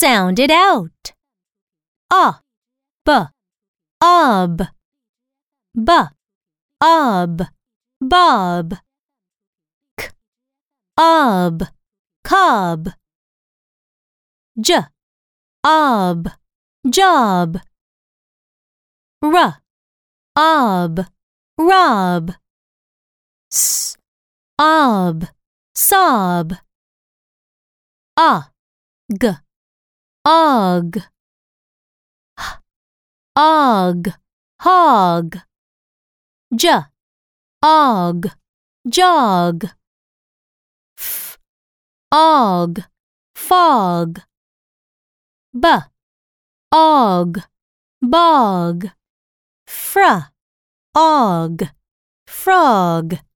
Sound it out. Ah, A, b, ob, b, ob, bob. K, ob, cob. J, ob, job. R, ob, rob. S, ob, sob. A, g, og. Og, hog. J, og, jog. F, og, fog. B, og, bog. Fr, og, frog.